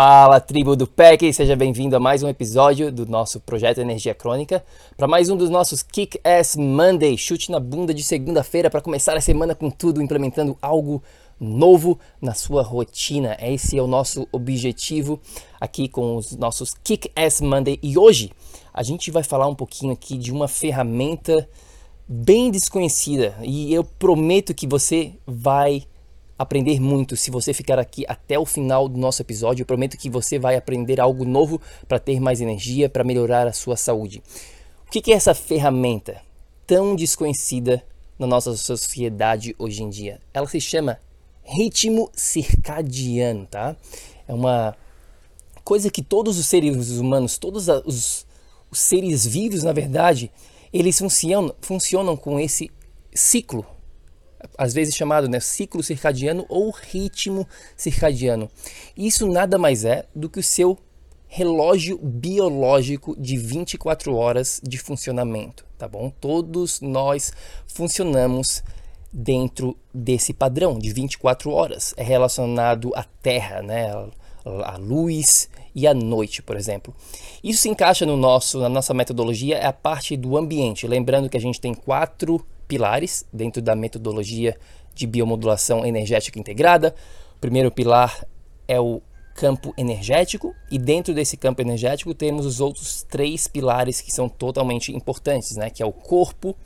Fala, tribo do PEC, seja bem-vindo a mais um episódio do nosso projeto Energia Crônica, para mais um dos nossos Kick Ass Monday, chute na bunda de segunda-feira para começar a semana com tudo, implementando algo novo na sua rotina. Esse é o nosso objetivo aqui com os nossos Kick Ass Monday. E hoje a gente vai falar um pouquinho aqui de uma ferramenta bem desconhecida. E eu prometo que você vai aprender muito se você ficar aqui até o final do nosso episódio. Eu prometo que você vai aprender algo novo para ter mais energia, para melhorar a sua saúde. O que é essa ferramenta tão desconhecida na nossa sociedade hoje em dia? Ela se chama ritmo circadiano, tá? É uma coisa que todos os seres humanos, todos os, os seres vivos, na verdade, eles funcionam, funcionam com esse ciclo às vezes chamado né, ciclo circadiano ou ritmo circadiano. Isso nada mais é do que o seu relógio biológico de 24 horas de funcionamento, tá bom? Todos nós funcionamos dentro desse padrão de 24 horas. É relacionado à Terra, né? A luz e a noite, por exemplo. Isso se encaixa no nosso, na nossa metodologia, é a parte do ambiente. Lembrando que a gente tem quatro pilares dentro da metodologia de biomodulação energética integrada. O primeiro pilar é o campo energético e dentro desse campo energético temos os outros três pilares que são totalmente importantes, né? Que é o corpo,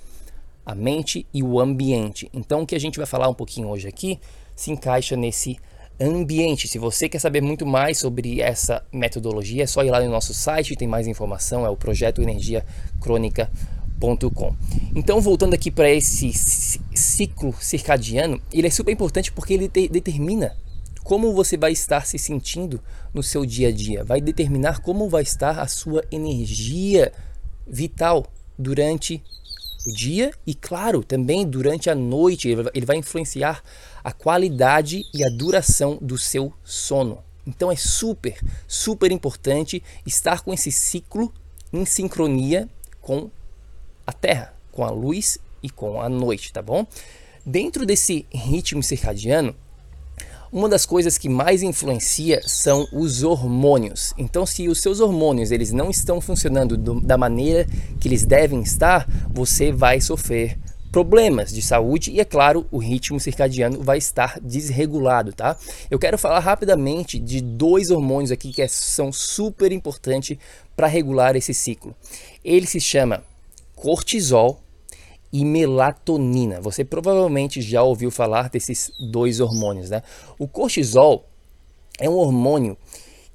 a mente e o ambiente. Então o que a gente vai falar um pouquinho hoje aqui se encaixa nesse ambiente. Se você quer saber muito mais sobre essa metodologia, é só ir lá no nosso site, tem mais informação, é o projeto Energia Crônica então, voltando aqui para esse ciclo circadiano, ele é super importante porque ele determina como você vai estar se sentindo no seu dia a dia, vai determinar como vai estar a sua energia vital durante o dia e, claro, também durante a noite. Ele vai influenciar a qualidade e a duração do seu sono. Então é super, super importante estar com esse ciclo em sincronia com a Terra, com a luz e com a noite, tá bom? Dentro desse ritmo circadiano, uma das coisas que mais influencia são os hormônios. Então, se os seus hormônios eles não estão funcionando do, da maneira que eles devem estar, você vai sofrer problemas de saúde e, é claro, o ritmo circadiano vai estar desregulado, tá? Eu quero falar rapidamente de dois hormônios aqui que é, são super importantes para regular esse ciclo. Ele se chama cortisol e melatonina. Você provavelmente já ouviu falar desses dois hormônios, né? O cortisol é um hormônio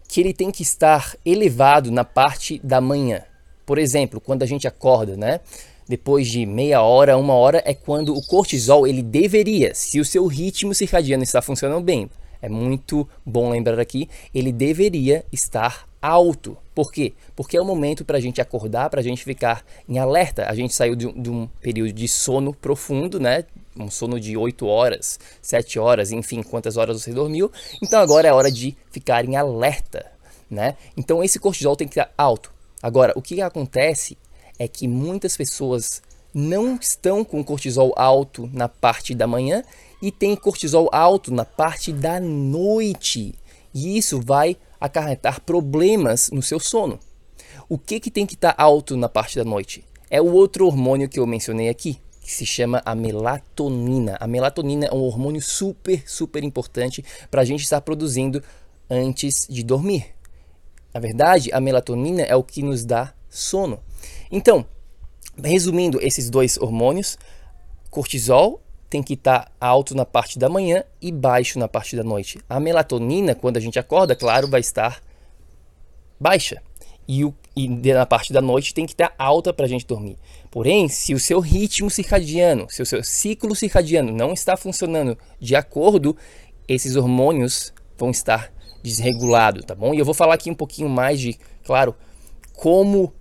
que ele tem que estar elevado na parte da manhã. Por exemplo, quando a gente acorda, né? Depois de meia hora, uma hora é quando o cortisol ele deveria, se o seu ritmo circadiano está funcionando bem, é muito bom lembrar aqui, ele deveria estar alto. Por quê? Porque é o momento para a gente acordar, para a gente ficar em alerta. A gente saiu de, de, um período de sono profundo, né? Um sono de 8 horas, 7 horas, enfim, quantas horas você dormiu. Então agora é hora de ficar em alerta, né? Então esse cortisol tem que estar alto. Agora, o que acontece é que muitas pessoas não estão com cortisol alto na parte da manhã e tem cortisol alto na parte da noite. E isso vai acarretar problemas no seu sono. O que, que tem que estar tá alto na parte da noite? É o outro hormônio que eu mencionei aqui, que se chama a melatonina. A melatonina é um hormônio super, super importante para a gente estar produzindo antes de dormir. Na verdade, a melatonina é o que nos dá sono. Então, resumindo esses dois hormônios, cortisol tem que estar alto na parte da manhã e baixo na parte da noite. A melatonina, quando a gente acorda, claro, vai estar baixa. E, o, e na parte da noite tem que estar alta para a gente dormir. Porém, se o seu ritmo circadiano, se o seu ciclo circadiano não está funcionando de acordo, esses hormônios vão estar desregulados, tá bom? E eu vou falar aqui um pouquinho mais de, claro, como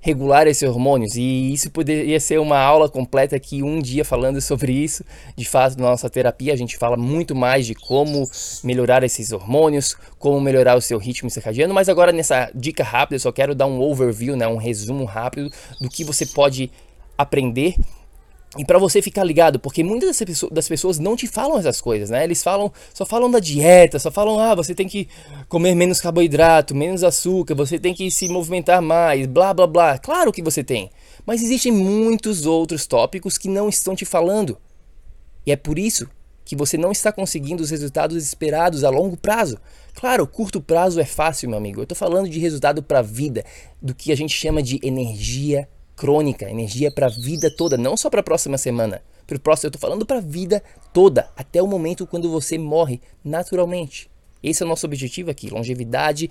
regular esses hormônios. E isso poderia ser uma aula completa aqui, um dia falando sobre isso. De fato, na nossa terapia a gente fala muito mais de como melhorar esses hormônios, como melhorar o seu ritmo circadiano. Mas agora nessa dica rápida, eu só quero dar um overview, né, um resumo rápido do que você pode aprender e para você ficar ligado, porque muitas das pessoas não te falam essas coisas, né? Eles falam, só falam da dieta, só falam, ah, você tem que comer menos carboidrato, menos açúcar, você tem que se movimentar mais, blá blá blá. Claro que você tem, mas existem muitos outros tópicos que não estão te falando. E é por isso que você não está conseguindo os resultados esperados a longo prazo. Claro, curto prazo é fácil, meu amigo. Eu estou falando de resultado para a vida, do que a gente chama de energia crônica, energia para a vida toda, não só para a próxima semana. Para o próximo, eu estou falando para a vida toda, até o momento quando você morre naturalmente. Esse é o nosso objetivo aqui: longevidade,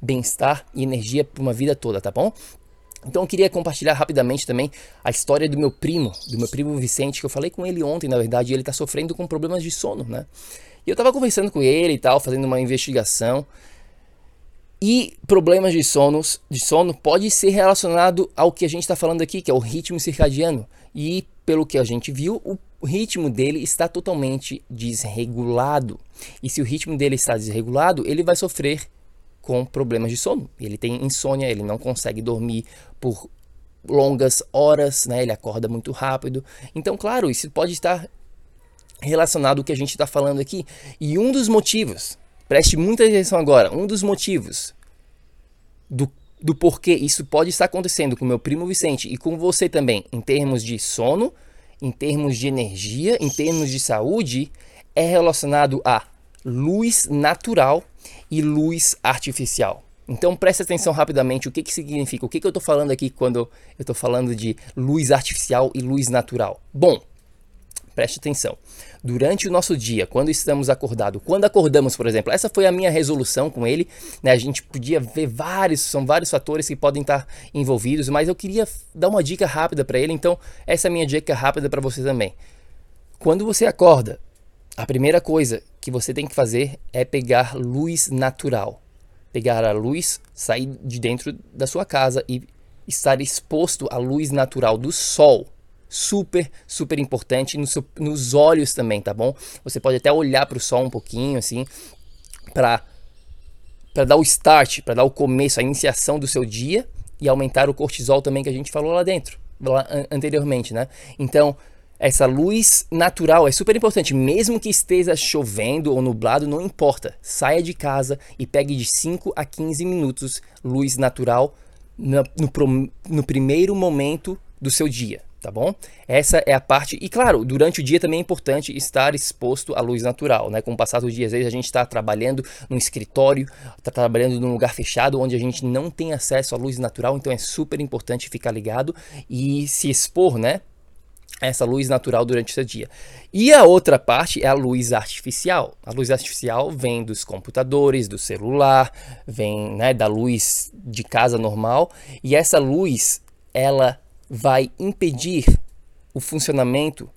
bem-estar e energia para uma vida toda, tá bom? Então eu queria compartilhar rapidamente também a história do meu primo, do meu primo Vicente, que eu falei com ele ontem, na verdade, e ele está sofrendo com problemas de sono, né? E eu estava conversando com ele e tal, fazendo uma investigação, e problemas de, sonos, de sono pode ser relacionado ao que a gente está falando aqui, que é o ritmo circadiano. E pelo que a gente viu, o ritmo dele está totalmente desregulado. E se o ritmo dele está desregulado, ele vai sofrer com problemas de sono. Ele tem insônia, ele não consegue dormir por longas horas, né? ele acorda muito rápido. Então, claro, isso pode estar relacionado ao que a gente está falando aqui. E um dos motivos Preste muita atenção agora. Um dos motivos do, do porquê isso pode estar acontecendo com meu primo Vicente e com você também, em termos de sono, em termos de energia, em termos de saúde, é relacionado a luz natural e luz artificial. Então preste atenção rapidamente o que, que significa, o que, que eu estou falando aqui quando eu estou falando de luz artificial e luz natural. Bom, preste atenção. Durante o nosso dia, quando estamos acordados, quando acordamos, por exemplo, essa foi a minha resolução com ele. Né? A gente podia ver vários, são vários fatores que podem estar envolvidos, mas eu queria dar uma dica rápida para ele. Então, essa é a minha dica rápida para você também. Quando você acorda, a primeira coisa que você tem que fazer é pegar luz natural. Pegar a luz, sair de dentro da sua casa e estar exposto à luz natural do sol super, super importante no seu, nos olhos também, tá bom? Você pode até olhar para o sol um pouquinho, assim, para para dar o start, para dar o começo, a iniciação do seu dia e aumentar o cortisol também que a gente falou lá dentro, lá anteriormente, né? Então, essa luz natural é super importante, mesmo que esteja chovendo ou nublado, não importa. Saia de casa e pegue de 5 a 15 minutos luz natural no, no, no primeiro momento do seu dia tá bom? Essa é a parte. E claro, durante o dia também é importante estar exposto à luz natural, né? Com o passar do dia, às vezes a gente está trabalhando num escritório, está trabalhando num lugar fechado onde a gente não tem acesso à luz natural, então é super importante ficar ligado e se expor, né? Essa luz natural durante o dia. E a outra parte é a luz artificial. A luz artificial vem dos computadores, do celular, vem né, da luz de casa normal. E essa luz, ela vai impedir o funcionamento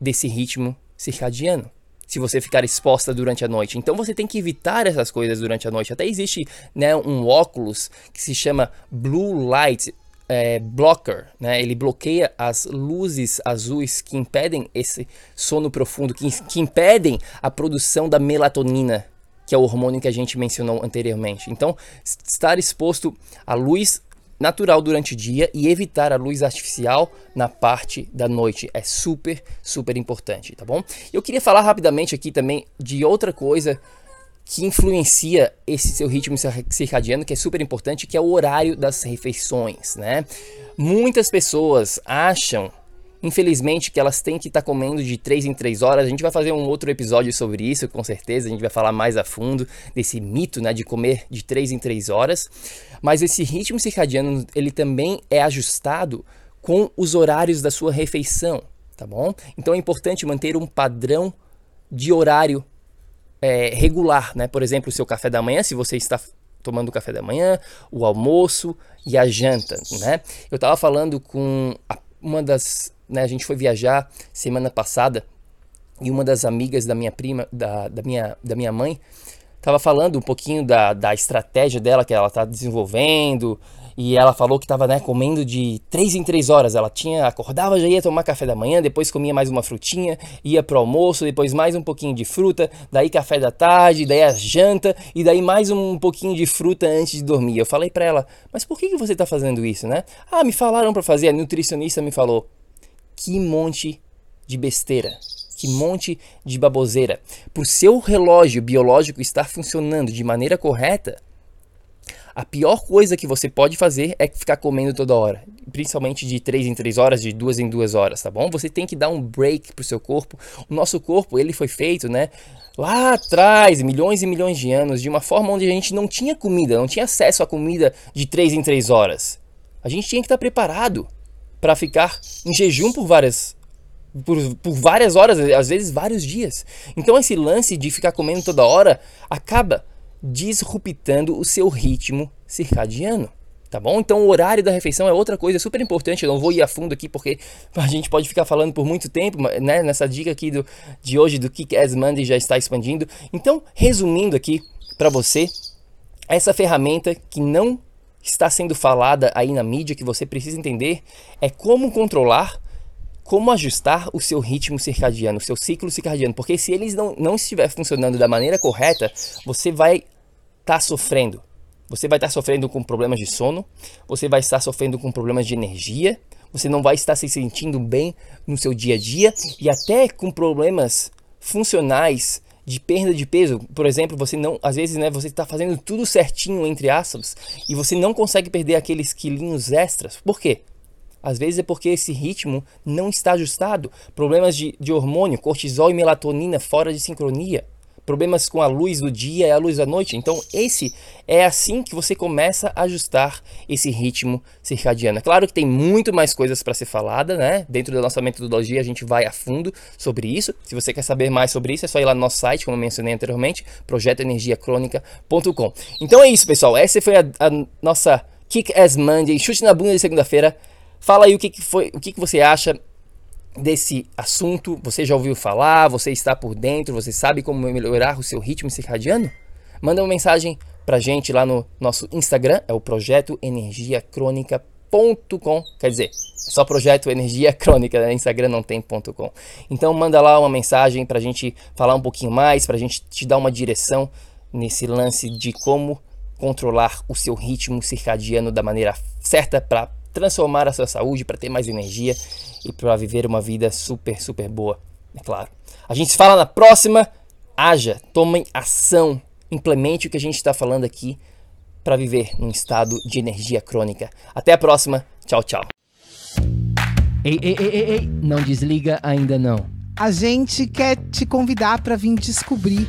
desse ritmo circadiano. Se você ficar exposta durante a noite. Então você tem que evitar essas coisas durante a noite. Até existe né, um óculos que se chama Blue Light é, Blocker. Né? Ele bloqueia as luzes azuis que impedem esse sono profundo, que, que impedem a produção da melatonina, que é o hormônio que a gente mencionou anteriormente. Então, estar exposto à luz natural durante o dia e evitar a luz artificial na parte da noite. É super, super importante, tá bom? Eu queria falar rapidamente aqui também de outra coisa que influencia esse seu ritmo circadiano, que é super importante, que é o horário das refeições, né? Muitas pessoas acham Infelizmente, que elas têm que estar tá comendo de 3 em 3 horas. A gente vai fazer um outro episódio sobre isso, com certeza. A gente vai falar mais a fundo desse mito, né, de comer de 3 em 3 horas. Mas esse ritmo circadiano, ele também é ajustado com os horários da sua refeição, tá bom? Então é importante manter um padrão de horário é, regular, né? Por exemplo, o seu café da manhã, se você está tomando o café da manhã, o almoço e a janta, né? Eu estava falando com a, uma das né? A gente foi viajar semana passada e uma das amigas da minha prima, da, da, minha, da minha mãe, estava falando um pouquinho da, da estratégia dela que ela está desenvolvendo e ela falou que estava né, comendo de 3 em 3 horas. Ela tinha acordava, já ia tomar café da manhã, depois comia mais uma frutinha, ia pro almoço, depois mais um pouquinho de fruta, daí café da tarde, daí a janta e daí mais um pouquinho de fruta antes de dormir. Eu falei para ela: "Mas por que, que você está fazendo isso, né?" "Ah, me falaram para fazer, a nutricionista me falou." Que monte de besteira, que monte de baboseira. Por seu relógio biológico estar funcionando de maneira correta, a pior coisa que você pode fazer é ficar comendo toda hora, principalmente de 3 em 3 horas, de 2 em 2 horas, tá bom? Você tem que dar um break pro seu corpo. O nosso corpo, ele foi feito, né, lá atrás, milhões e milhões de anos, de uma forma onde a gente não tinha comida, não tinha acesso a comida de 3 em 3 horas. A gente tinha que estar preparado para ficar em jejum por várias por, por várias horas, às vezes vários dias. Então esse lance de ficar comendo toda hora acaba disruptando o seu ritmo circadiano. Tá bom? Então o horário da refeição é outra coisa super importante. Eu não vou ir a fundo aqui porque a gente pode ficar falando por muito tempo, né? Nessa dica aqui do, de hoje do Kick Ass Monday já está expandindo. Então, resumindo aqui para você, essa ferramenta que não está sendo falada aí na mídia que você precisa entender é como controlar, como ajustar o seu ritmo circadiano, o seu ciclo circadiano. Porque se eles não, não estiver funcionando da maneira correta, você vai estar tá sofrendo. Você vai estar tá sofrendo com problemas de sono, você vai estar sofrendo com problemas de energia, você não vai estar se sentindo bem no seu dia a dia e até com problemas funcionais de perda de peso, por exemplo, você não, às vezes, né, você está fazendo tudo certinho entre aspas e você não consegue perder aqueles quilinhos extras. Por quê? Às vezes é porque esse ritmo não está ajustado. Problemas de, de hormônio, cortisol e melatonina fora de sincronia problemas com a luz do dia e a luz da noite. Então, esse é assim que você começa a ajustar esse ritmo circadiano. É claro que tem muito mais coisas para ser falada, né? Dentro da nossa metodologia, a gente vai a fundo sobre isso. Se você quer saber mais sobre isso, é só ir lá no nosso site, como eu mencionei anteriormente, projetoenergiacronica.com. Então é isso, pessoal. Essa foi a, a nossa Kick Ass Monday, chute na bunda de segunda-feira. Fala aí o que, que foi, o que, que você acha desse assunto? Você já ouviu falar? Você está por dentro? Você sabe como melhorar o seu ritmo circadiano? Manda uma mensagem pra gente lá no nosso Instagram, é o projeto energiacrônica.com, quer dizer, é só projeto energia crônica, né? Instagram não tem ponto .com. Então manda lá uma mensagem pra gente falar um pouquinho mais, pra gente te dar uma direção nesse lance de como controlar o seu ritmo circadiano da maneira certa para transformar a sua saúde, para ter mais energia e para viver uma vida super, super boa, é claro. A gente se fala na próxima. Haja, tomem ação, implemente o que a gente está falando aqui para viver num estado de energia crônica. Até a próxima. Tchau, tchau. Ei, ei, ei, ei, ei, não desliga ainda não. A gente quer te convidar para vir descobrir